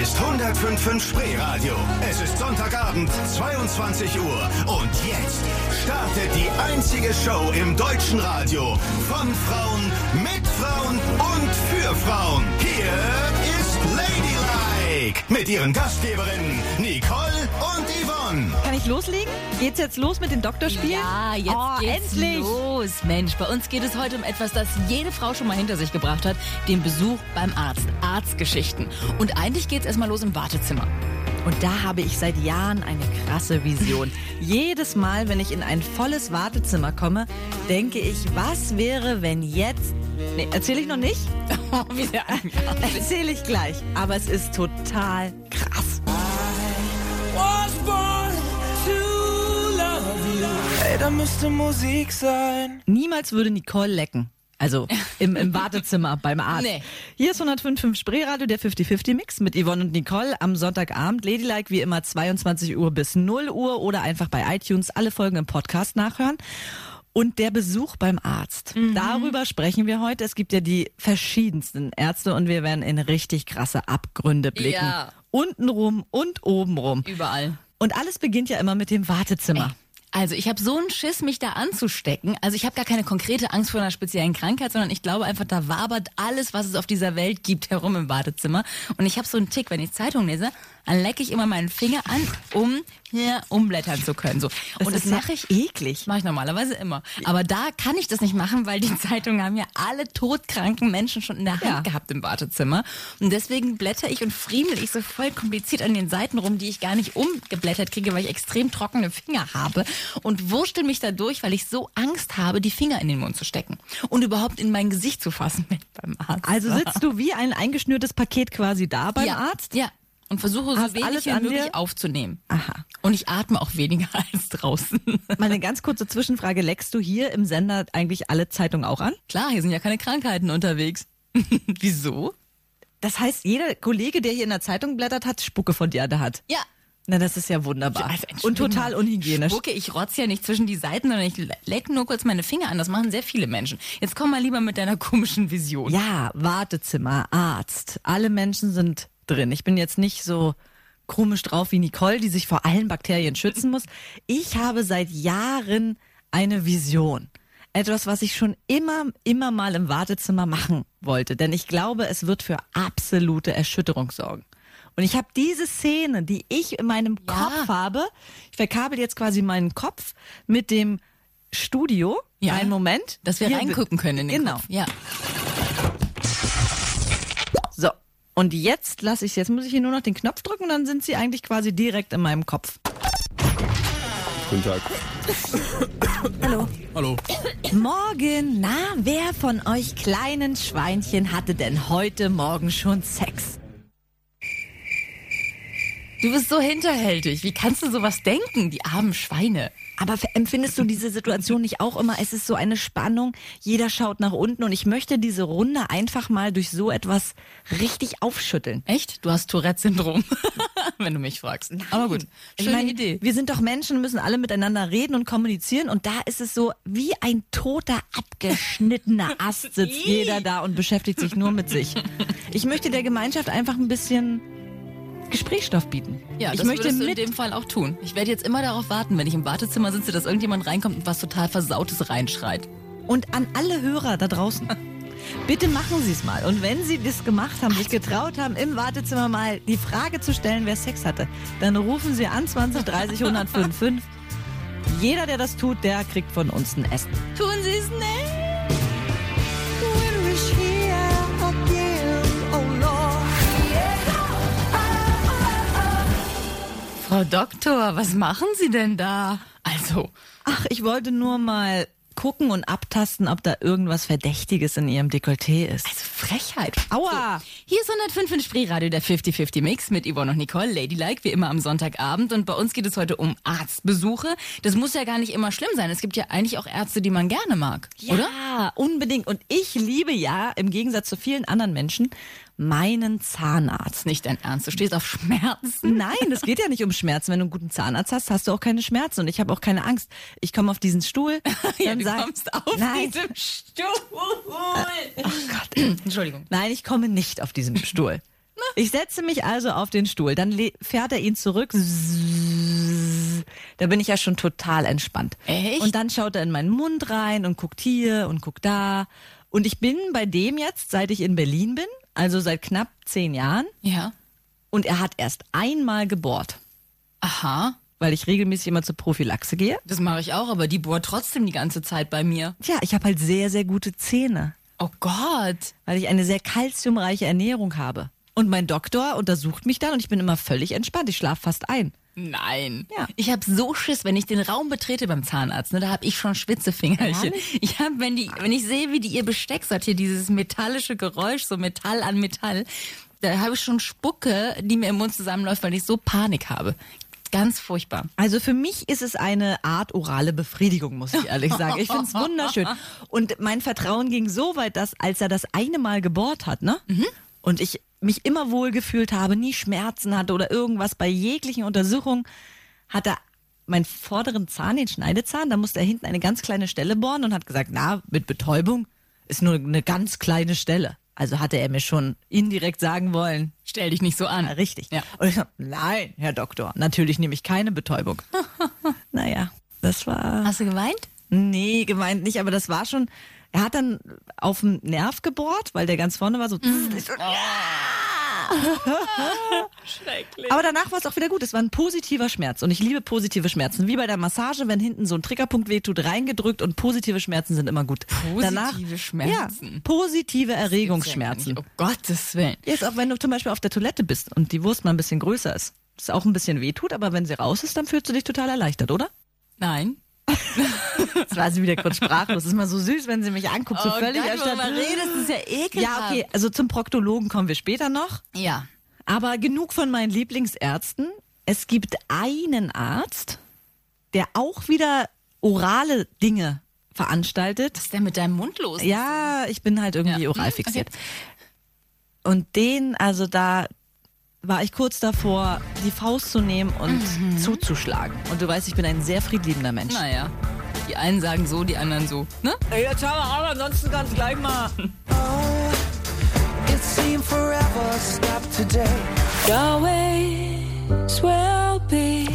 ist 105.5 Spreeradio. Es ist Sonntagabend, 22 Uhr. Und jetzt startet die einzige Show im deutschen Radio. Von Frauen, mit Frauen und für Frauen. Hier Ladylike. Mit ihren Gastgeberinnen Nicole und Yvonne. Kann ich loslegen? Geht's jetzt los mit den Doktorspielen? Ja, jetzt oh, geht's endlich. los. Mensch, bei uns geht es heute um etwas, das jede Frau schon mal hinter sich gebracht hat. Den Besuch beim Arzt. Arztgeschichten. Und eigentlich geht's erstmal los im Wartezimmer. Und da habe ich seit Jahren eine krasse Vision. Jedes Mal, wenn ich in ein volles Wartezimmer komme, denke ich, was wäre, wenn jetzt. Nee, erzähle ich noch nicht? Erzähle ich gleich. Aber es ist total krass. Ey, da müsste Musik sein. Niemals würde Nicole lecken. Also im, im Wartezimmer beim Arzt. Nee. Hier ist 105.5 Spreeradio, der 50-50-Mix mit Yvonne und Nicole am Sonntagabend. Ladylike wie immer 22 Uhr bis 0 Uhr oder einfach bei iTunes alle Folgen im Podcast nachhören. Und der Besuch beim Arzt. Mhm. Darüber sprechen wir heute. Es gibt ja die verschiedensten Ärzte und wir werden in richtig krasse Abgründe blicken. Ja. Untenrum und obenrum. Überall. Und alles beginnt ja immer mit dem Wartezimmer. Also ich habe so einen Schiss, mich da anzustecken. Also ich habe gar keine konkrete Angst vor einer speziellen Krankheit, sondern ich glaube einfach, da wabert alles, was es auf dieser Welt gibt, herum im Badezimmer. Und ich habe so einen Tick, wenn ich Zeitung lese, dann lecke ich immer meinen Finger an, um hier umblättern zu können. So. Das Und das mache ich eklig. Mache ich normalerweise immer. Aber da kann ich das nicht machen, weil die Zeitungen haben ja alle todkranken Menschen schon in der Hand Ja. gehabt im Wartezimmer. Und deswegen blätter ich und friemel ich so voll kompliziert an den Seiten rum, die ich gar nicht umgeblättert kriege, weil ich extrem trockene Finger habe. Und wurschtel mich da durch, weil ich so Angst habe, die Finger in den Mund zu stecken. Und überhaupt in mein Gesicht zu fassen beim Arzt. Also sitzt du wie ein eingeschnürtes Paket quasi da beim ja, Arzt? Ja. Und versuche so Hast alles wenig wie möglich dir? aufzunehmen. Aha. Und ich atme auch weniger als draußen. Mal eine ganz kurze Zwischenfrage. Leckst du hier im Sender eigentlich alle Zeitungen auch an? Klar, hier sind ja keine Krankheiten unterwegs. Wieso? Das heißt, jeder Kollege, der hier in der Zeitung blättert, hat Spucke von dir an der Hand. Ja. Na, das ist ja wunderbar. Also, Und total unhygienisch. Spucke, ich rotze ja nicht zwischen die Seiten, sondern ich leck nur kurz meine Finger an. Das machen sehr viele Menschen. Jetzt komm mal lieber mit deiner komischen Vision. Ja, Wartezimmer, Arzt. Alle Menschen sind drin. Ich bin jetzt nicht so komisch drauf wie Nicole, die sich vor allen Bakterien schützen muss. Ich habe seit Jahren eine Vision. Etwas, was ich schon immer, immer mal im Wartezimmer machen wollte. Denn ich glaube, es wird für absolute Erschütterung sorgen. Und ich habe diese Szene, die ich in meinem Ja. Kopf habe, ich verkabel jetzt quasi meinen Kopf mit dem Studio. Ja. Einen Moment. Dass wir Hier- reingucken können in den Genau. Kopf. Ja. So, und jetzt lasse ich jetzt muss ich hier nur noch den Knopf drücken und dann sind sie eigentlich quasi direkt in meinem Kopf. Guten Tag. Hallo. Hallo. Morgen, na, wer von euch kleinen Schweinchen hatte denn heute Morgen schon Sex? Du bist so hinterhältig. Wie kannst du sowas denken, die armen Schweine? Aber empfindest du diese Situation nicht auch immer? Es ist so eine Spannung, jeder schaut nach unten und ich möchte diese Runde einfach mal durch so etwas richtig aufschütteln. Echt? Du hast Tourette-Syndrom, wenn du mich fragst. Aber gut, schöne meine, Idee. Wir sind doch Menschen, müssen alle miteinander reden und kommunizieren und da ist es so, wie ein toter, abgeschnittener Ast sitzt jeder da und beschäftigt sich nur mit sich. Ich möchte der Gemeinschaft einfach ein bisschen Gesprächsstoff bieten. Ja, ich das möchte du in mit dem Fall auch tun. Ich werde jetzt immer darauf warten, wenn ich im Wartezimmer sitze, dass irgendjemand reinkommt und was total Versautes reinschreit. und an alle Hörer da draußen. Bitte machen Sie es mal. Und wenn Sie das gemacht haben, sich getraut haben, im Wartezimmer mal die Frage zu stellen, wer Sex hatte, dann rufen Sie an 20 30 105.5. Jeder, der das tut, der kriegt von uns ein Essen. Tun Sie es nicht! Frau Doktor, was machen Sie denn da? Also, Ach, ich wollte nur mal gucken und abtasten, ob da irgendwas Verdächtiges in Ihrem Dekolleté ist. also Frechheit. Aua! So, hier ist 105 in Spreeradio, der 50-50 Mix mit Yvonne und Nicole, Ladylike, wie immer am Sonntagabend. Und bei uns geht es heute um Arztbesuche. Das muss ja gar nicht immer schlimm sein. Es gibt ja eigentlich auch Ärzte, die man gerne mag, oder? Ja, unbedingt. Und ich liebe ja, im Gegensatz zu vielen anderen Menschen, meinen Zahnarzt. Nicht dein Ernst. Du stehst auf Schmerzen. Nein, es geht ja nicht um Schmerzen. Wenn du einen guten Zahnarzt hast, hast du auch keine Schmerzen. Und ich habe auch keine Angst. Ich komme auf diesen Stuhl. Ja, du sag- kommst auf Nein. diesem Stuhl. Ach Gott. Entschuldigung. Nein, ich komme nicht auf diesem Stuhl. Ich setze mich also auf den Stuhl, dann fährt er ihn zurück. Da bin ich ja schon total entspannt. Echt? Und dann schaut er in meinen Mund rein und guckt hier und guckt da. Und ich bin bei dem jetzt, seit ich in Berlin bin, also seit knapp zehn Jahren. Ja. Und er hat erst einmal gebohrt, Aha. weil ich regelmäßig immer zur Prophylaxe gehe. Das mache ich auch, aber die bohrt trotzdem die ganze Zeit bei mir. Tja, ich habe halt sehr, sehr gute Zähne, Oh Gott. weil ich eine sehr kalziumreiche Ernährung habe. Und mein Doktor untersucht mich dann und ich bin immer völlig entspannt. Ich schlafe fast ein. Nein. Ja. Ich habe so Schiss, wenn ich den Raum betrete beim Zahnarzt, ne, da habe ich schon Schwitzefingerchen. Ich habe, wenn die, wenn ich sehe, wie die ihr Besteck sortiert, dieses metallische Geräusch, so Metall an Metall, da habe ich schon Spucke, die mir im Mund zusammenläuft, weil ich so Panik habe. Ganz furchtbar. Also für mich ist es eine Art orale Befriedigung, muss ich ehrlich sagen. Ich finde es wunderschön. Und mein Vertrauen ging so weit, dass als er das eine Mal gebohrt hat, ne? Und ich mich immer wohl gefühlt habe, nie Schmerzen hatte oder irgendwas bei jeglichen Untersuchungen, hat er meinen vorderen Zahn, den Schneidezahn, da musste er hinten eine ganz kleine Stelle bohren und hat gesagt, na, mit Betäubung ist nur eine ganz kleine Stelle. Also hatte er mir schon indirekt sagen wollen, Stell dich nicht so an. richtig. Ja. Und ich so, nein, Herr Doktor, natürlich nehme ich keine Betäubung. naja, das war. Hast du geweint? Nee, gemeint nicht, aber das war schon. Er hat dann auf den Nerv gebohrt, weil der ganz vorne war so. Ich so Schrecklich. aber danach war es auch wieder gut. Es war ein positiver Schmerz. Und ich liebe positive Schmerzen. Wie bei der Massage, wenn hinten so ein Triggerpunkt wehtut, reingedrückt und positive Schmerzen sind immer gut. Positive Schmerzen? Ja, positive Erregungsschmerzen. Oh Gottes Willen. Jetzt auch wenn du zum Beispiel auf der Toilette bist und die Wurst mal ein bisschen größer ist. Das auch ein bisschen wehtut, aber wenn sie raus ist, dann fühlst du dich total erleichtert, oder? Nein. Jetzt war sie wieder kurz sprachlos. Das ist mal so süß, wenn sie mich anguckt, so völlig Oh Gott, erstaunt. worüber redest, das ist ja ekelhaft. Ja, okay, also zum Proktologen kommen wir später noch. Ja. Aber genug von meinen Lieblingsärzten. Es gibt einen Arzt, der auch wieder orale Dinge veranstaltet. Was ist denn mit deinem Mund los? Ja, ich bin halt irgendwie Ja. oral Mhm, fixiert. Und den, also da war ich kurz davor, die Faust zu nehmen und Mhm. zuzuschlagen. Und du weißt, ich bin ein sehr friedliebender Mensch. Naja. Die einen sagen so, die anderen so. Ne? Jetzt haben wir aber ansonsten ganz gleich mal. It seemed forever stopped today. Always will be.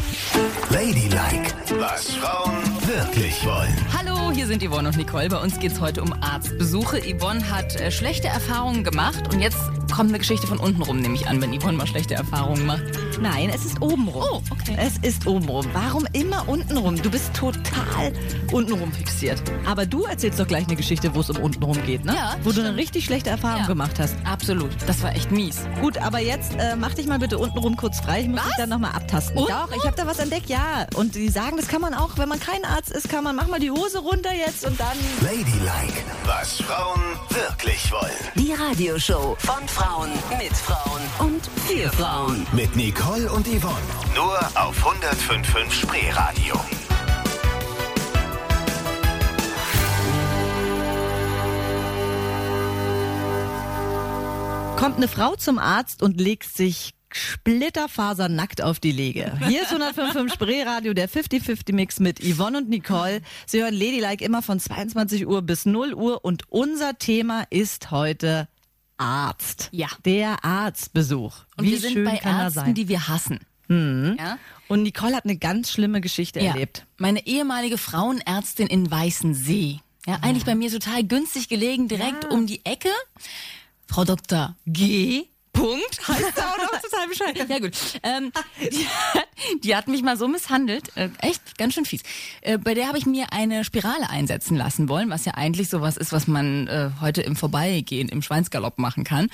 Ladylike, was Frauen wirklich wollen. Hallo, hier sind Yvonne und Nicole. Bei uns geht's heute um Arztbesuche. Yvonne hat äh, schlechte Erfahrungen gemacht und jetzt kommt eine Geschichte von unten rum, nehme ich an, wenn Yvonne mal schlechte Erfahrungen macht. Nein, es ist obenrum. Oh, okay. Es ist obenrum. Warum immer untenrum? Du bist total untenrum fixiert. Aber du erzählst doch gleich eine Geschichte, wo es um untenrum geht, ne? Ja, Wo du eine richtig schlechte Erfahrung Ja. gemacht hast. Absolut. Das war echt mies. Gut, aber jetzt äh, mach dich mal bitte untenrum kurz frei. Ich muss dich dann nochmal abtasten. Untenrum? Doch, ich habe da was entdeckt, ja. Und die sagen, das kann man auch, wenn man kein Arzt ist, kann man, mach mal die Hose runter jetzt und dann... Ladylike, was Frauen wirklich wollen. Die Radioshow von Frauen mit Frauen und für Frauen. Mit Nicole und Yvonne. Nur auf 105.5 Spreeradio. Kommt eine Frau zum Arzt und legt sich splitterfasernackt auf die Lege. Hier ist 105.5 Spreeradio, der 50-50-Mix mit Yvonne und Nicole. Sie hören Ladylike immer von 22 Uhr bis 0 Uhr und unser Thema ist heute Arzt. Ja. Der Arztbesuch. Und Wie wir sind schön bei kann Ärzten, sein? die wir hassen. Ja? Und Nicole hat eine ganz schlimme Geschichte Ja. erlebt. Meine ehemalige Frauenärztin in Weißensee. Ja, eigentlich bei mir total günstig gelegen, direkt um die Ecke. Frau Dr. G. Punkt. Heißt da auch noch total Bescheid. Ja gut. Ähm, die, hat, die hat mich mal so misshandelt, äh, echt ganz schön fies. Äh, bei der habe ich mir eine Spirale einsetzen lassen wollen, was ja eigentlich sowas ist, was man äh, heute im Vorbeigehen im Schweinsgalopp machen kann.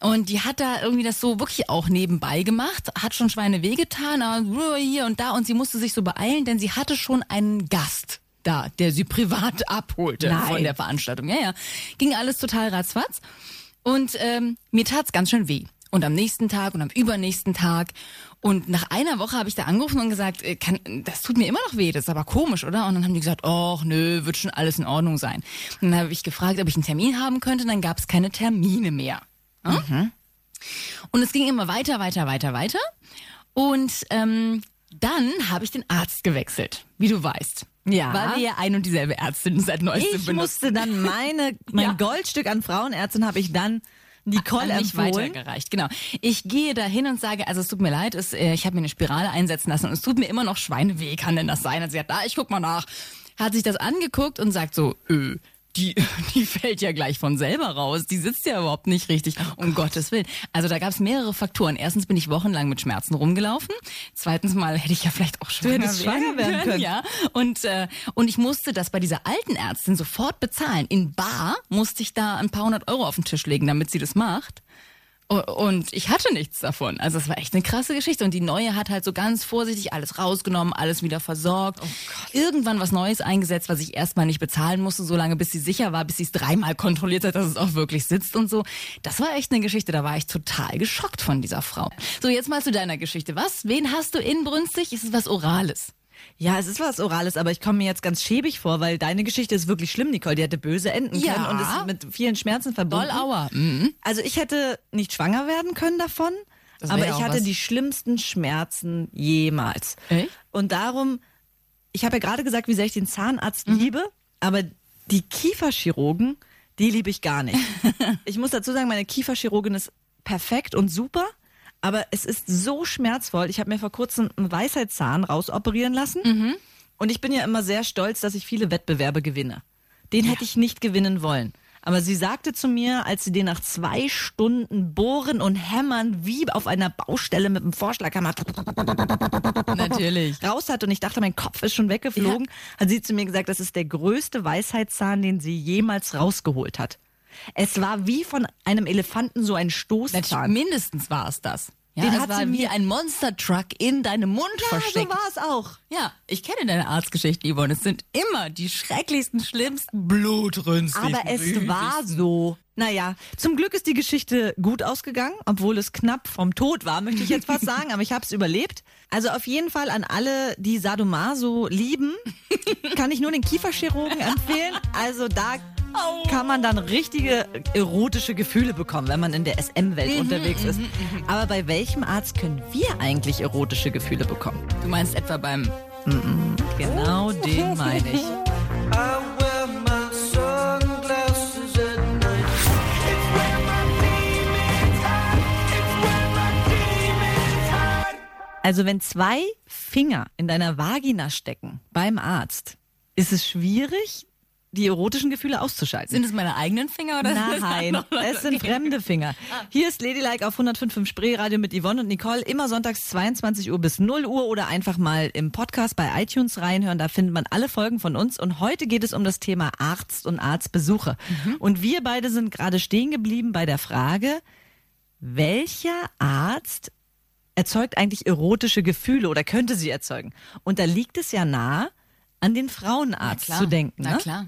Und die hat da irgendwie das so wirklich auch nebenbei gemacht, hat schon Schweine wehgetan, aber hier und da und sie musste sich so beeilen, denn sie hatte schon einen Gast da, der sie privat abholte Nein. von der Veranstaltung. Ja, ja. Ging alles total ratzfatz. Und ähm, mir tat's ganz schön weh. Und am nächsten Tag und am übernächsten Tag. Und nach einer Woche habe ich da angerufen und gesagt, äh, kann, das tut mir immer noch weh, das ist aber komisch, oder? Und dann haben die gesagt, ach nö, wird schon alles in Ordnung sein. Und dann habe ich gefragt, ob ich einen Termin haben könnte, und dann gab es keine Termine mehr. Ja? Und es ging immer weiter, weiter, weiter, weiter. Und ähm, dann habe ich den Arzt gewechselt, wie du weißt. Ja. Weil wir ja ein und dieselbe Ärztin seit neuestem Ich benutzen. musste dann meine, mein Ja. Goldstück an Frauenärztin habe ich dann Nicole an mich empfohlen. weitergereicht. Genau. Ich gehe dahin und sage, also es tut mir leid, es, äh, ich habe mir eine Spirale einsetzen lassen und es tut mir immer noch Schweineweh, kann denn das sein? Und sie hat, da, ich guck mal nach. Hat sich das angeguckt und sagt so, äh, die, die fällt ja gleich von selber raus. Die sitzt ja überhaupt nicht richtig. um Gottes Willen. Also da gab es mehrere Faktoren. Erstens bin ich wochenlang mit Schmerzen rumgelaufen. Zweitens mal hätte ich ja vielleicht auch schwanger, hättest schwanger werden können. Ja. Und, äh, und ich musste das bei dieser alten Ärztin sofort bezahlen. In Bar musste ich da ein paar hundert Euro auf den Tisch legen, damit sie das macht. Und ich hatte nichts davon. Also es war echt eine krasse Geschichte. Und die neue hat halt so ganz vorsichtig alles rausgenommen, alles wieder versorgt. Irgendwann was Neues eingesetzt, was ich erstmal nicht bezahlen musste, solange bis sie sicher war, bis sie es dreimal kontrolliert hat, dass es auch wirklich sitzt und so. Das war echt eine Geschichte, da war ich total geschockt von dieser Frau. So, jetzt mal zu deiner Geschichte. Was? Wen hast du inbrünstig? Ist es was Orales? Ja, es ist was Orales, aber ich komme mir jetzt ganz schäbig vor, weil deine Geschichte ist wirklich schlimm, Nicole. Die hätte böse enden Ja. können und ist mit vielen Schmerzen verbunden. Doll Aua. Mhm. Also ich hätte nicht schwanger werden können davon, aber ich hatte was. die schlimmsten Schmerzen jemals. Echt? Und darum, ich habe ja gerade gesagt, wie sehr ich den Zahnarzt Mhm. liebe, aber die Kieferchirurgen, die liebe ich gar nicht. ich muss dazu sagen, meine Kieferchirurgin ist perfekt und super, aber es ist so schmerzvoll. Ich habe mir vor kurzem einen Weisheitszahn rausoperieren lassen Mhm. und ich bin ja immer sehr stolz, dass ich viele Wettbewerbe gewinne. Den hätte ich nicht gewinnen wollen. Aber sie sagte zu mir, als sie den nach zwei Stunden bohren und hämmern wie auf einer Baustelle mit einem Vorschlaghammer Natürlich. raus hat und ich dachte, mein Kopf ist schon weggeflogen, hat sie zu mir gesagt, das ist der größte Weisheitszahn, den sie jemals rausgeholt hat. Es war wie von einem Elefanten so ein Stoßzahn. Mindestens war es das. Ja, Den hat war sie wie mir- ein Monster-Truck in deinem Mund ja, so versteckt. war es auch. Ja, ich kenne deine Arztgeschichte, Yvonne. Es sind immer die schrecklichsten, schlimmsten, blutrünstigsten. Aber es war so. Naja, zum Glück ist die Geschichte gut ausgegangen, obwohl es knapp vom Tod war, möchte ich jetzt fast sagen, aber ich habe es überlebt. Also auf jeden Fall an alle, die Sadomaso lieben, kann ich nur den Kieferchirurgen empfehlen. Also da kann man dann richtige erotische Gefühle bekommen, wenn man in der SM-Welt unterwegs ist. Aber bei welchem Arzt können wir eigentlich erotische Gefühle bekommen? Du meinst etwa beim Genau den meine ich. Also wenn zwei Finger in deiner Vagina stecken beim Arzt, ist es schwierig, die erotischen Gefühle auszuschalten. Sind es meine eigenen Finger oder Nein, es sind fremde Finger. Hier ist Ladylike auf 105.5 Spreeradio mit Yvonne und Nicole. Immer sonntags 22 Uhr bis 0 Uhr oder einfach mal im Podcast bei iTunes reinhören. Da findet man alle Folgen von uns. Und heute geht es um das Thema Arzt und Arztbesuche. Und wir beide sind gerade stehen geblieben bei der Frage, welcher Arzt erzeugt eigentlich erotische Gefühle oder könnte sie erzeugen? Und da liegt es ja nahe, an den Frauenarzt Klar. zu denken. Na ne? klar.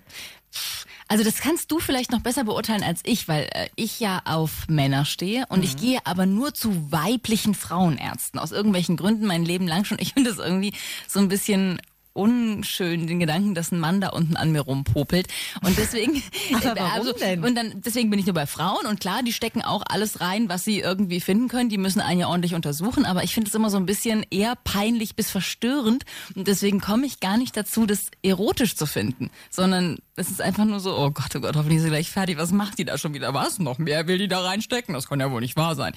Also das kannst du vielleicht noch besser beurteilen als ich, weil äh, ich ja auf Männer stehe und Mhm. ich gehe aber nur zu weiblichen Frauenärzten. Aus irgendwelchen Gründen mein Leben lang schon. Ich finde das irgendwie so ein bisschen unschön, den Gedanken, dass ein Mann da unten an mir rumpopelt. Und deswegen, Aber warum denn? Und dann, deswegen bin ich nur bei Frauen und klar, die stecken auch alles rein, was sie irgendwie finden können. Die müssen einen ja ordentlich untersuchen, aber ich finde es immer so ein bisschen eher peinlich bis verstörend. Und deswegen komme ich gar nicht dazu, das erotisch zu finden, sondern es ist einfach nur so, oh Gott, oh Gott, hoffentlich ist sie gleich fertig. Was macht die da schon wieder? Was? Noch mehr will die da reinstecken? Das kann ja wohl nicht wahr sein.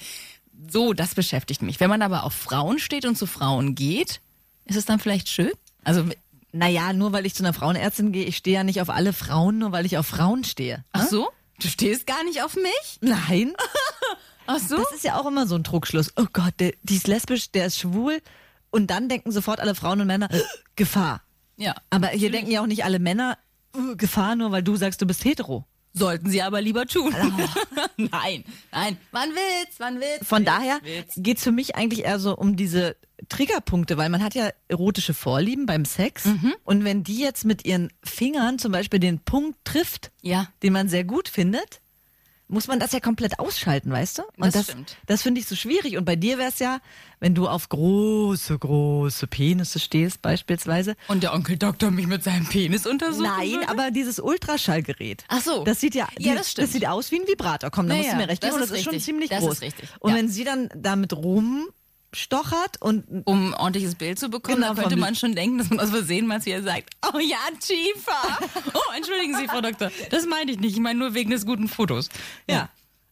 So, das beschäftigt mich. Wenn man aber auf Frauen steht und zu Frauen geht, ist es dann vielleicht schön? Also, Naja, nur weil ich zu einer Frauenärztin gehe, ich stehe ja nicht auf alle Frauen, nur weil ich auf Frauen stehe. ach so? Du stehst gar nicht auf mich? Nein. Ach so? Das ist ja auch immer so ein Trugschluss. Oh Gott, der, die ist lesbisch, der ist schwul. Und dann denken sofort alle Frauen und Männer, Gefahr. Ja. Aber hier denken ja auch nicht alle Männer, "Uh, Gefahr, nur weil du sagst, du bist hetero. Sollten sie aber lieber tun. nein, nein. Witz, war ein Witz. Von Witz, daher Witz. geht's für mich eigentlich eher so um diese Triggerpunkte, weil man hat ja erotische Vorlieben beim Sex. Mhm. Und wenn die jetzt mit ihren Fingern zum Beispiel den Punkt trifft, Ja. den man sehr gut findet, muss man das ja komplett ausschalten, weißt du? Und Das das, stimmt. das finde ich so schwierig. Und bei dir wäre es ja, wenn du auf große, große Penisse stehst, beispielsweise. Und der Onkel Doktor mich mit seinem Penis untersucht. Nein, aber dieses Ultraschallgerät. Ach so. Das sieht ja, Ja, das stimmt. das sieht aus wie ein Vibrator. Komm, da Ja, musst du mir recht das geben. und ist Das ist schon ziemlich Das groß. Und ja. wenn sie dann damit rumstochert und Um ein ordentliches Bild zu bekommen, Genau, könnte man schon denken, dass man aus Versehen mal zu ihr sagt, oh ja, Chifa. Oh, entschuldigen Sie, Frau Doktor. Das meinte ich nicht. Ich meine nur wegen des guten Fotos. ja.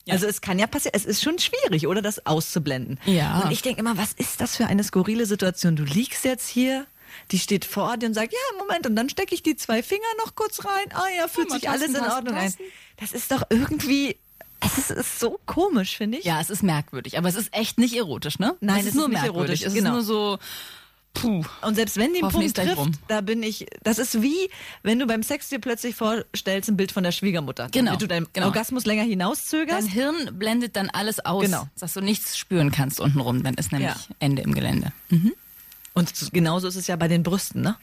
Also es kann ja passieren, es ist schon schwierig, oder das auszublenden. Ja. Und ich denke immer, was ist das für eine skurrile Situation? Du liegst jetzt hier, die steht vor dir und sagt, ja, Moment, und dann stecke ich die zwei Finger noch kurz rein. Ah ja, fühlt mal, sich alles in Ordnung ein. tasten. Das ist doch irgendwie, es ist, ist so komisch, finde ich. Ja, es ist merkwürdig, aber es ist echt nicht erotisch, ne? Nein, es es ist nur ist nicht erotisch, Es genau. ist nur so, puh. Und selbst wenn den Punkt trifft, rum. da bin ich, das ist wie, wenn du beim Sex dir plötzlich vorstellst, ein Bild von der Schwiegermutter. Genau, Damit du deinen genau. Orgasmus länger hinauszögerst. Dein Hirn blendet dann alles aus, Genau. dass du nichts spüren kannst untenrum. Dann ist nämlich Ja. Ende im Gelände. Und so- genauso ist es ja bei den Brüsten, ne?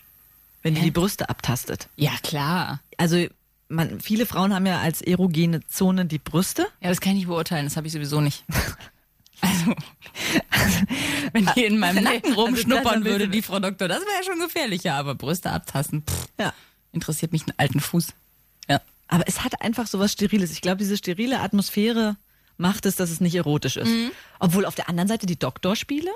Wenn die Hä? die Brüste abtastet. Ja, klar. Also, man, viele Frauen haben ja als erogene Zone die Brüste. Ja, das kann ich nicht beurteilen, das habe ich sowieso nicht. Also, wenn die in meinem Nacken also rumschnuppern würde, die Frau Doktor, das wäre ja schon gefährlicher, aber Brüste abtasten, pff, Ja. interessiert mich einen alten Fuß. Ja. Aber es hat einfach so was Steriles. Ich glaube, diese sterile Atmosphäre macht es, dass es nicht erotisch ist. Mhm. Obwohl auf der anderen Seite die Doktorspiele,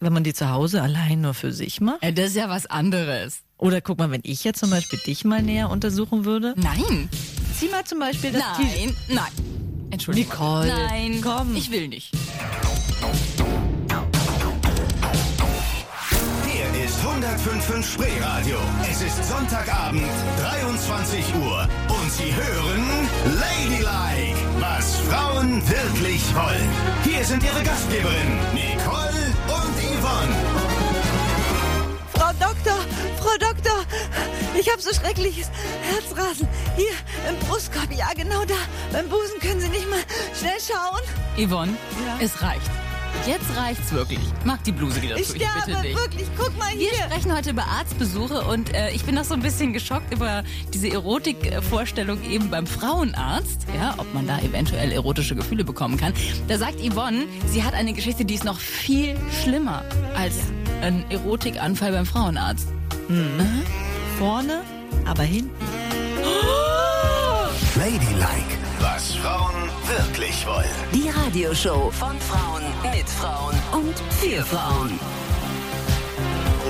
wenn man die zu Hause allein nur für sich macht. ja. Das ist ja was anderes. Oder guck mal, wenn ich jetzt zum Beispiel dich mal näher untersuchen würde. Nein, Zieh mal zum Beispiel das T-Shirt. nein, nein. Entschuldigung. Nicole, Nein, komm. Ich will nicht. Hier ist 105.5 Spreeradio. Es ist Sonntagabend, 23 Uhr. Und Sie hören Ladylike, was Frauen wirklich wollen. Hier sind Ihre Gastgeberinnen, Nicole Yvonne. Frau Doktor, Frau Doktor, ich habe so schreckliches Herzrasen. Hier im Brustkorb, ja genau da. Beim Busen können Sie nicht mal schnell schauen. Yvonne, Ja. es reicht. Jetzt reicht's wirklich. Mach die Bluse wieder Ich zu, ich bitte sterbe, dich. wirklich. Guck mal Wir hier. sprechen heute über Arztbesuche und äh, ich bin noch so ein bisschen geschockt über diese Erotikvorstellung eben beim Frauenarzt, ja, ob man da eventuell erotische Gefühle bekommen kann. Da sagt Yvonne, sie hat eine Geschichte, die ist noch viel schlimmer als ein Erotikanfall beim Frauenarzt. Vorne, aber hinten. Ladylike, was Frauen wirklich wollen. Die Radioshow von Frauen mit Frauen und für Frauen.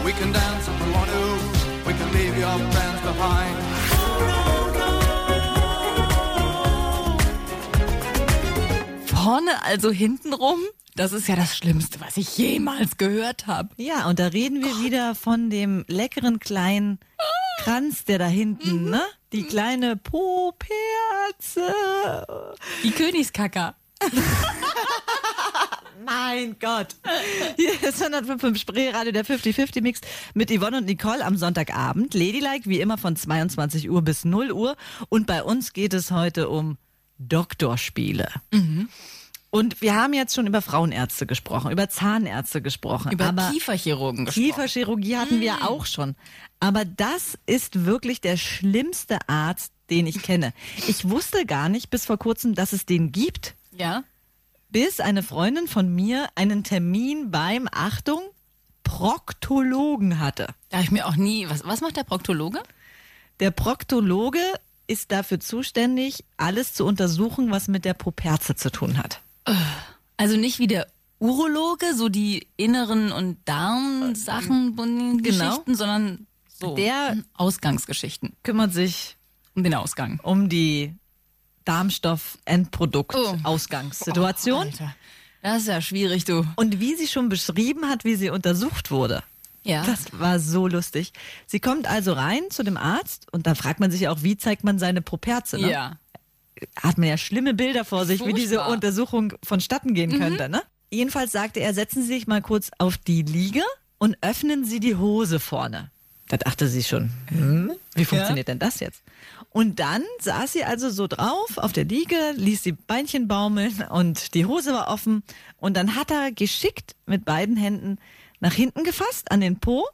We can dance if we want to. We can leave your friends behind. Vorne also hintenrum? Das ist ja das Schlimmste, was ich jemals gehört habe. Ja, und da reden wir wieder von dem leckeren kleinen Kranz, der da hinten, Mhm. ne? Die kleine Poperze. Die Königskacker. Mein Gott. Hier ist 105 Spreeradio, der 50-50-Mix mit Yvonne und Nicole am Sonntagabend. Ladylike, wie immer von 22 Uhr bis 0 Uhr. Und bei uns geht es heute um Doktorspiele. Und wir haben jetzt schon über Frauenärzte gesprochen, über Zahnärzte gesprochen. Über Kieferchirurgen gesprochen. Kieferchirurgie hatten wir auch schon. Aber das ist wirklich der schlimmste Arzt, den ich kenne. Ich wusste gar nicht bis vor kurzem, dass es den gibt Ja. bis eine Freundin von mir einen Termin beim, Achtung, Proktologen hatte. Da habe ich mir auch nie. Was, was macht der Proktologe? Der Proktologe ist dafür zuständig, alles zu untersuchen, was mit der Poperze zu tun hat. Also nicht wie der Urologe, so die inneren und Darmsachen, Genau. Geschichten, sondern so Der- Ausgangsgeschichten. Kümmert sich Um den Ausgang. um die Darmstoff-Endprodukt-Ausgangssituation. Alter, das ist ja schwierig, du. Und wie sie schon beschrieben hat, wie sie untersucht wurde. Ja. Das war so lustig. Sie kommt also rein zu dem Arzt und da fragt man sich auch, wie zeigt man seine Properze? Ne? ja. Hat man ja schlimme Bilder vor sich, wie diese Furchtbar. Mhm. Untersuchung vonstatten gehen könnte. Ne? Jedenfalls sagte er, setzen Sie sich mal kurz auf die Liege und öffnen Sie die Hose vorne. Da dachte sie schon, hm, wie funktioniert denn das jetzt? Und dann saß sie also so drauf auf der Liege, ließ die Beinchen baumeln und die Hose war offen. Und dann hat er geschickt mit beiden Händen nach hinten gefasst an den Po,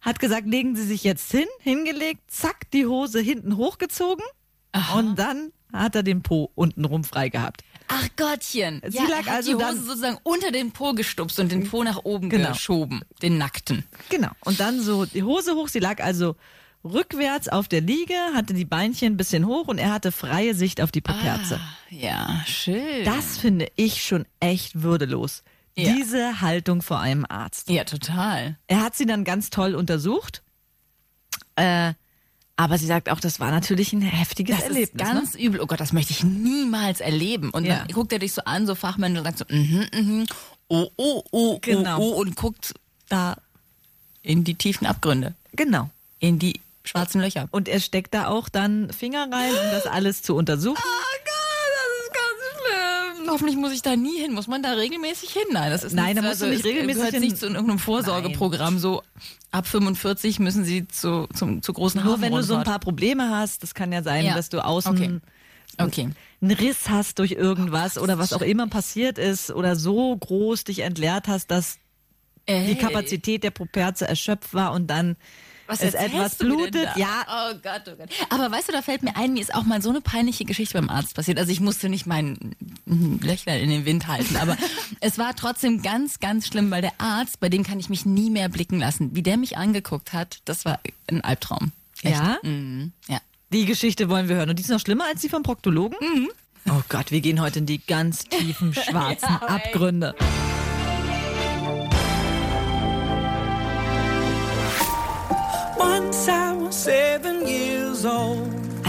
hat gesagt, legen Sie sich jetzt hin, hingelegt, zack, die Hose hinten hochgezogen und dann hat er den Po untenrum frei gehabt. Ach Gottchen. Sie ja, lag er hat also die Hose dann- sozusagen unter den Po gestupst und den Po nach oben Genau. geschoben. Den nackten. Genau. Und dann so die Hose hoch. Sie lag also rückwärts auf der Liege, hatte die Beinchen ein bisschen hoch und er hatte freie Sicht auf die Poperze. Ah, ja, schön. Das finde ich schon echt würdelos. Ja. Diese Haltung vor einem Arzt. ja, total. Er hat sie dann ganz toll untersucht. Äh, Aber sie sagt auch, das war natürlich ein heftiges Das Erlebnis. ist ganz übel. Oh Gott, das möchte ich niemals erleben. Und Ja. dann guckt er dich so an, so Fachmänner, und sagt so, mhm, mhm, oh, oh, oh, Genau. oh, oh, und guckt da in die tiefen Abgründe, ne? Genau. in die schwarzen Löcher. Und er steckt da auch dann Finger rein, um das alles zu untersuchen. Oh Gott, das ist ganz schlimm. Hoffentlich muss ich da nie hin. Muss man da regelmäßig hin? Nein, das ist Nein, da musst du nicht regelmäßig gehört hin. nicht zu irgendeinem Vorsorgeprogramm. So ab 45 müssen sie zu, zum, zu großen Nur wenn du so ein paar Probleme hast, das kann ja sein, Ja. dass du außen Okay. Okay. einen Riss hast durch irgendwas oder was auch immer passiert ist oder so groß dich entleert hast, dass die Ey. Kapazität der Properze erschöpft war und dann Was es etwas blutet. Ja, Oh Gott, oh Gott. Aber weißt du, da fällt mir ein, mir ist auch mal so eine peinliche Geschichte beim Arzt passiert. Also ich musste nicht mein Löchlein in den Wind halten, aber es war trotzdem ganz, ganz schlimm, weil der Arzt, bei dem kann ich mich nie mehr blicken lassen. Wie der mich angeguckt hat, das war ein Albtraum. Echt. Ja? Mhm. Ja. die Geschichte wollen wir hören. Und die ist noch schlimmer als die vom Proktologen? Oh Gott, wir gehen heute in die ganz tiefen schwarzen Abgründe. Once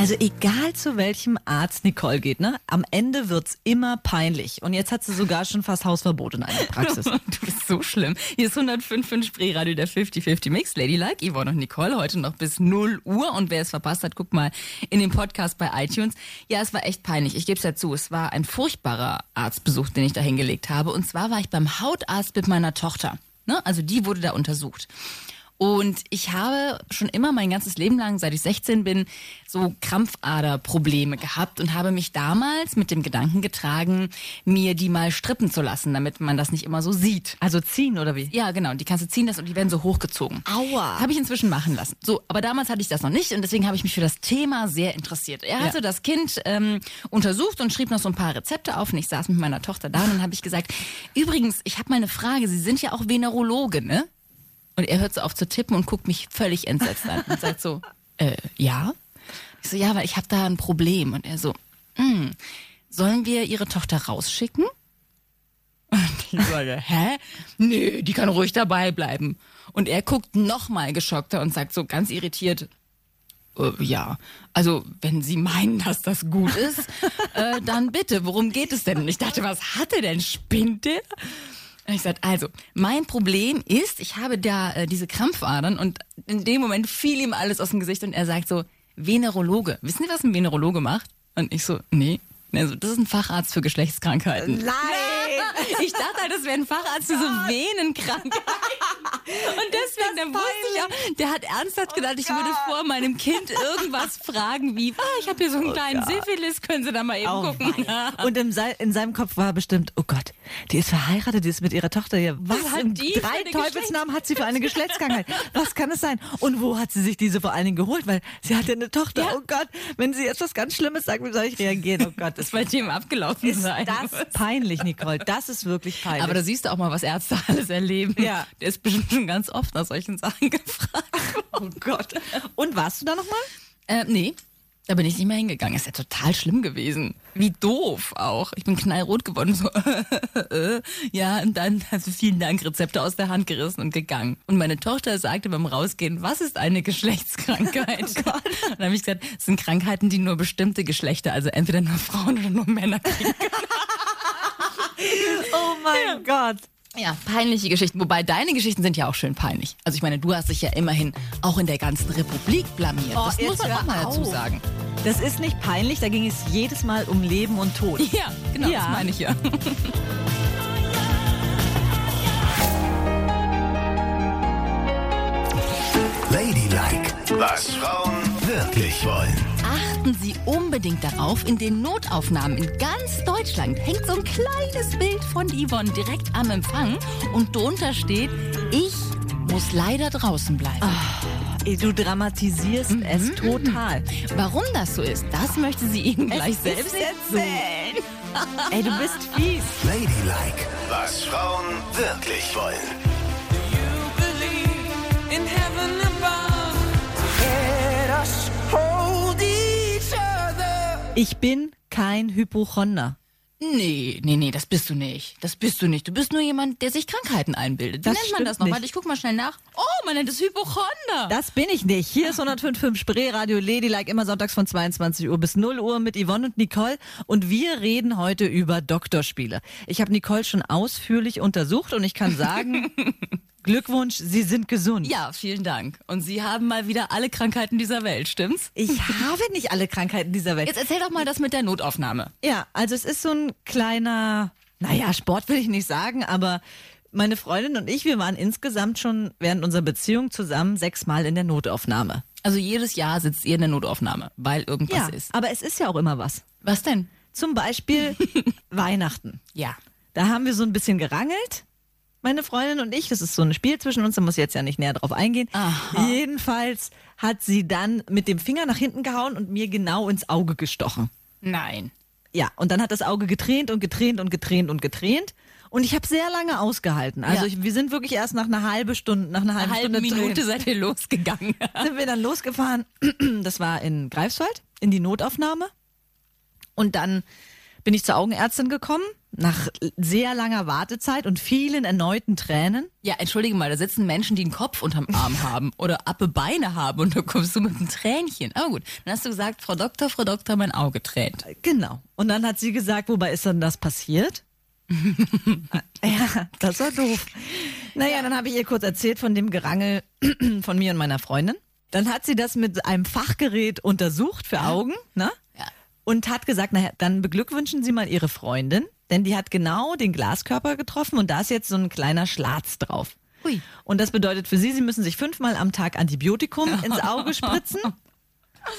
Also egal zu welchem Arzt Nicole geht, ne? Am Ende wird's immer peinlich. Und jetzt hat sie sogar schon fast Hausverbot in einer Praxis. Du bist so schlimm. Hier ist 105 von Spreeradio, der 50-50 Mix. Ladylike, Yvonne und Nicole, heute noch bis 0 Uhr. Und wer es verpasst hat, guck mal in den Podcast bei iTunes. Ja, es war echt peinlich. Ich gebe es ja zu. Es war ein furchtbarer Arztbesuch, den ich da hingelegt habe. Und zwar war ich beim Hautarzt mit meiner Tochter. Ne? Also die wurde da untersucht. Und ich habe schon immer mein ganzes Leben lang, seit ich 16 bin, so Krampfaderprobleme gehabt und habe mich damals mit dem Gedanken getragen, mir die mal strippen zu lassen, damit man das nicht immer so sieht. Also ziehen oder wie? Ja, genau. Die kannst du ziehen lassen und die werden so hochgezogen. Aua. Habe ich inzwischen machen lassen. So, aber damals hatte ich das noch nicht und deswegen habe ich mich für das Thema sehr interessiert. Er hatte das Kind ähm, untersucht und schrieb noch so ein paar Rezepte auf und ich saß mit meiner Tochter da und dann habe ich gesagt, übrigens, ich habe mal eine Frage. Sie sind ja auch Venerologe, ne? Und er hört so auf zu tippen und guckt mich völlig entsetzt an und sagt so, äh, ja? Ich so, ja, weil ich habe da ein Problem. Und er so, hm, sollen wir Ihre Tochter rausschicken? Und ich sage, hä? Nee, die kann ruhig dabei bleiben. Und er guckt noch mal geschockter und sagt so ganz irritiert, äh, ja, also wenn Sie meinen, dass das gut ist, äh, dann bitte, worum geht es denn? Und ich dachte, was hat er denn? Spinnt der? Ich sagte, also, mein Problem ist, ich habe da äh, diese Krampfadern und in dem Moment fiel ihm alles aus dem Gesicht und er sagt so, Venerologe. Wissen Sie, was ein Venerologe macht? Und ich so, nee. Also, das ist ein Facharzt für Geschlechtskrankheiten. Nein! Ich dachte halt, das wäre ein Facharzt für so Venenkrankheiten. Und deswegen, dann wusste ich auch, der hat ernsthaft gedacht, ich würde vor meinem Kind irgendwas fragen wie, ah, ich habe hier so einen kleinen Syphilis, können Sie da mal eben Oh, gucken. Und in, sei, in seinem Kopf war bestimmt, oh Gott, die ist verheiratet, die ist mit ihrer Tochter hier. Was, Was hat im die drei Teufelsnamen hat sie für eine Geschlechtskrankheit? Was kann es sein? Und wo hat sie sich diese vor allen Dingen geholt? Weil sie hat ja eine Tochter. Ja. Oh Gott, wenn sie jetzt was ganz Schlimmes sagt, wie soll ich reagieren? Oh Gott, Das bei dem abgelaufen ist sein. das peinlich, Nicole. Das ist wirklich peinlich. Aber da siehst du auch mal, was Ärzte alles erleben. Ja. Der ist bestimmt schon ganz oft nach solchen Sachen gefragt. oh Gott. Und warst du da nochmal? Äh, nee, da bin ich nicht mehr hingegangen. Ist ja total schlimm gewesen. Wie doof auch. Ich bin knallrot geworden. So, äh, ja, und dann also vielen Dank, Rezepte aus der Hand gerissen und gegangen. Und meine Tochter sagte beim Rausgehen, was ist eine Geschlechtskrankheit? und dann habe ich gesagt, es sind Krankheiten, die nur bestimmte Geschlechter, also entweder nur Frauen oder nur Männer kriegen. Oh mein Gott. Ja, peinliche Geschichten. Wobei deine Geschichten sind ja auch schön peinlich. Also ich meine, du hast dich ja immerhin auch in der ganzen Republik blamiert. Oh, das muss man auch mal dazu sagen. Das ist nicht peinlich, da ging es jedes Mal um Leben und Tod. Ja, genau, Ja. das meine ich ja. Ladylike, was Frauen wirklich wollen. Achten Sie unbedingt darauf, in den Notaufnahmen in ganz Deutschland hängt so ein kleines Bild von Yvonne direkt am Empfang und drunter steht, ich muss leider draußen bleiben. Ey, Du dramatisierst es total. Warum das so ist, das möchte sie Ihnen gleich ist selbst erzählen. Ey, du bist fies. Ladylike, was Frauen wirklich wollen. Ich bin kein Hypochonder. Nee, nee, nee, das bist du nicht. Das bist du nicht. Du bist nur jemand, der sich Krankheiten einbildet. Wie Das nennt man das noch? nicht. Warte, ich guck mal schnell nach. Oh, man nennt es Hypochonder. Das bin ich nicht. Hier ist 105.5 Spree Radio Ladylike immer sonntags von 22 Uhr bis 0 Uhr mit Yvonne und Nicole und wir reden heute über Doktorspiele. Ich habe Nicole schon ausführlich untersucht und ich kann sagen, Glückwunsch, Sie sind gesund. ja, vielen Dank. Und Sie haben mal wieder alle Krankheiten dieser Welt, stimmt's? Ich habe nicht alle Krankheiten dieser Welt. Jetzt erzähl doch mal das mit der Notaufnahme. Ja, also es ist so ein kleiner, naja, Sport will ich nicht sagen, aber meine Freundin und ich, wir waren insgesamt schon während unserer Beziehung zusammen sechsmal in der Notaufnahme. Also jedes Jahr sitzt ihr in der Notaufnahme, weil irgendwas ja, ist. aber es ist ja auch immer was. Was denn? Zum Beispiel Weihnachten. Ja. Da haben wir so ein bisschen gerangelt, meine Freundin und ich. Das ist so ein Spiel zwischen uns, da muss ich jetzt ja nicht näher drauf eingehen. Aha. Jedenfalls hat sie dann mit dem Finger nach hinten gehauen und mir genau ins Auge gestochen. Nein. Ja, und dann hat das Auge getränt und getränt und getränt und getränt. Und ich habe sehr lange ausgehalten. Also Ja. ich, wir sind wirklich erst nach einer halben Stunde, nach einer halben Eine halbe Stunde Minute Tränen, seid ihr losgegangen. sind wir dann losgefahren. Das war in Greifswald, in die Notaufnahme. Und dann bin ich zur Augenärztin gekommen, nach sehr langer Wartezeit und vielen erneuten Tränen. Ja, entschuldige mal, da sitzen Menschen, die einen Kopf unterm Arm haben oder appe Beine haben und da kommst du mit einem Tränchen. Aber gut, dann hast du gesagt, Frau Doktor, Frau Doktor, mein Auge tränt. Genau. Und dann hat sie gesagt, wobei ist dann das passiert? ja, das war doof. Naja, dann habe ich ihr kurz erzählt von dem Gerangel von mir und meiner Freundin. Dann hat sie das mit einem Fachgerät untersucht für Augen, ne? Und hat gesagt, naja, dann beglückwünschen Sie mal Ihre Freundin, denn die hat genau den Glaskörper getroffen und da ist jetzt so ein kleiner Schlatz drauf. Hui. Und das bedeutet für Sie, Sie müssen sich fünfmal am Tag Antibiotikum ins Auge spritzen.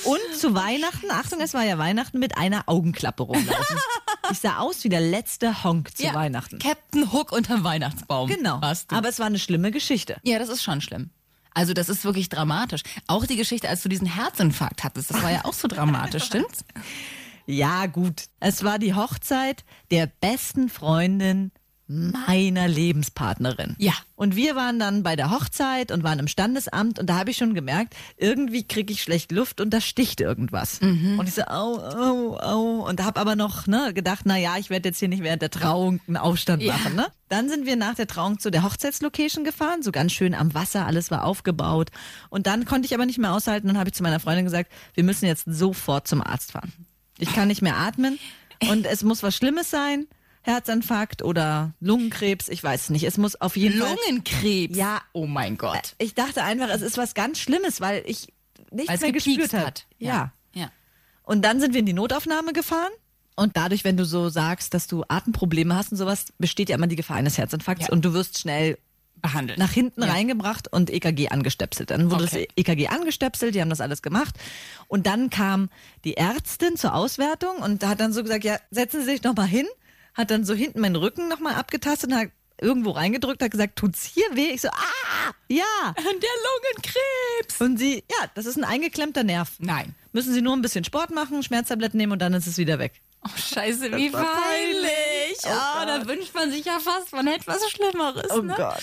Und zu Weihnachten, Achtung, es war ja Weihnachten, mit einer Augenklappe rumlaufen. Ich sah aus wie der letzte Honk zu ja, Weihnachten. Captain Hook unterm Weihnachtsbaum. Genau. Aber es war eine schlimme Geschichte. ja, das ist schon schlimm. Also das ist wirklich dramatisch. Auch die Geschichte, als du diesen Herzinfarkt hattest, das war ja auch so dramatisch, stimmt's? Ja, gut. Es war die Hochzeit der besten Freundin meiner Lebenspartnerin. Ja. Und wir waren dann bei der Hochzeit und waren im Standesamt und da habe ich schon gemerkt, irgendwie kriege ich schlecht Luft und da sticht irgendwas. Und ich so, au, au, au. Und habe aber noch ne, gedacht, na ja, ich werde jetzt hier nicht während der Trauung einen Aufstand Ja. machen. Ne? Dann sind wir nach der Trauung zu der Hochzeitslocation gefahren, so ganz schön am Wasser, alles war aufgebaut. Und dann konnte ich aber nicht mehr aushalten und habe ich zu meiner Freundin gesagt, wir müssen jetzt sofort zum Arzt fahren. Ich kann nicht mehr atmen und es muss was Schlimmes sein. Herzinfarkt oder Lungenkrebs, ich weiß es nicht. Es muss auf jeden Fall. Lungenkrebs. Ja. Oh mein Gott. Ich dachte einfach, es ist was ganz Schlimmes, weil ich nichts Weil es mehr gespürt habe. hat. Ja. Ja. Und dann sind wir in die Notaufnahme gefahren. Und dadurch, wenn du so sagst, dass du Atemprobleme hast und sowas, besteht ja immer die Gefahr eines Herzinfarkts Ja. und du wirst schnell Behandelt. nach hinten Ja. reingebracht und EKG angestöpselt. Dann wurde Okay. das EKG angestöpselt, die haben das alles gemacht. Und dann kam die Ärztin zur Auswertung und hat dann so gesagt, ja, setzen Sie sich noch mal hin, hat dann so hinten meinen Rücken noch mal abgetastet und hat irgendwo reingedrückt, hat gesagt, tut's hier weh? Ich so, ah, ja. Der Lungenkrebs. Und sie, ja, das ist ein eingeklemmter Nerv. Nein. Müssen Sie nur ein bisschen Sport machen, Schmerztabletten nehmen und dann ist es wieder weg. Oh, scheiße, wie peinlich. Oh Oh, da wünscht man sich ja fast, man hätte was Schlimmeres. ne?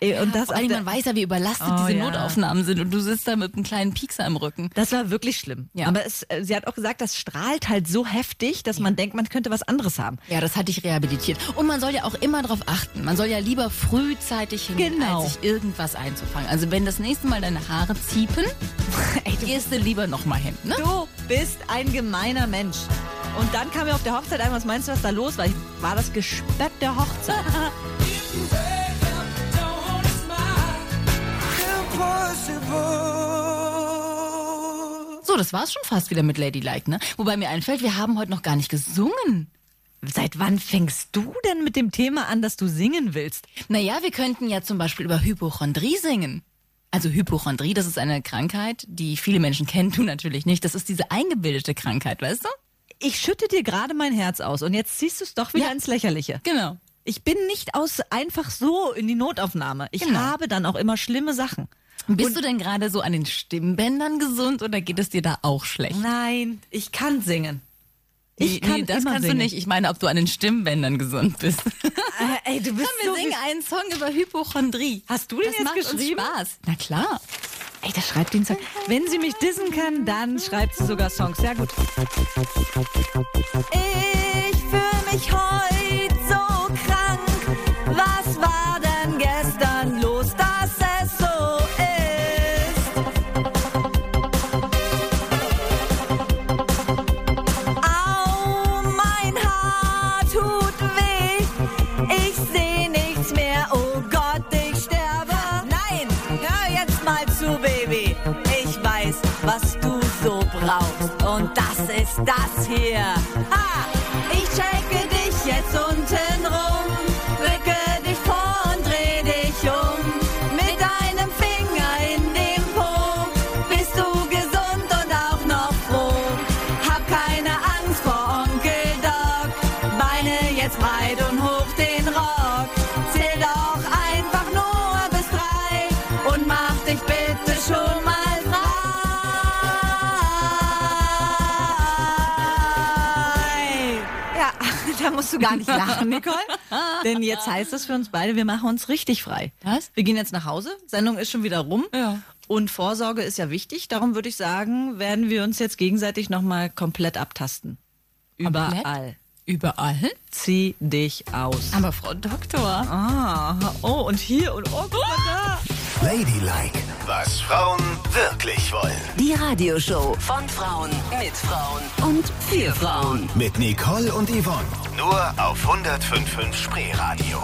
Ey, und das, Vor allem, man weiß ja, wie überlastet Oh, diese ja. Notaufnahmen sind und du sitzt da mit einem kleinen Piekser im Rücken. Das war wirklich schlimm. Ja. Aber es, äh, sie hat auch gesagt, das strahlt halt so heftig, dass man denkt, man könnte was anderes haben. Ja, das hat dich rehabilitiert. Und man soll ja auch immer darauf achten. Man soll ja lieber frühzeitig hingehen, Genau. als sich irgendwas einzufangen. Also wenn das nächste Mal deine Haare ziepen, gehst du lieber noch mal hin. Ne? Du bist ein gemeiner Mensch. Und dann kam mir auf der Hochzeit ein, was meinst du, was da los war? Ich war das Gespött der Hochzeit. So, das war's schon fast wieder mit Ladylike, ne? Wobei mir einfällt, wir haben heute noch gar nicht gesungen. Seit wann fängst du denn mit dem Thema an, dass du singen willst? Naja, wir könnten ja zum Beispiel über Hypochondrie singen. Also Hypochondrie, das ist eine Krankheit, die viele Menschen kennen, du natürlich nicht. Das ist diese eingebildete Krankheit, weißt du? Ich schütte dir gerade mein Herz aus und jetzt ziehst du es doch wieder Ja. ins Lächerliche. Genau. Ich bin nicht aus einfach so in die Notaufnahme. Ich Genau. habe dann auch immer schlimme Sachen. Bist du denn gerade so an den Stimmbändern gesund oder geht es dir da auch schlecht? Nein, ich kann singen. Ich kann nee, das kannst singen. du nicht. Ich meine, ob du an den Stimmbändern gesund bist. Äh, ey, du bist Wir so singen einen Song über Hypochondrie. Hast du den das jetzt macht geschrieben? Uns Spaß. Na klar. Ey, das schreibt den Song. Wenn sie mich dissen kann, dann schreibt sie sogar Songs. Sehr gut. Ich für mich heut das hier. Musst du gar nicht lachen, Nicole. Denn jetzt heißt es für uns beide, wir machen uns richtig frei. Was? Wir gehen jetzt nach Hause. Sendung ist schon wieder rum. Ja. Und Vorsorge ist ja wichtig. Darum würde ich sagen, werden wir uns jetzt gegenseitig nochmal komplett abtasten. Komplett? Überall. Überall? Zieh dich aus. Aber Frau Doktor. Ah, oh, und hier und oh, guck mal da. Ladylike, was Frauen wirklich wollen. Die Radioshow von Frauen mit Frauen und für Frauen. Mit Nicole und Yvonne. Nur auf 105.5 Spreeradio.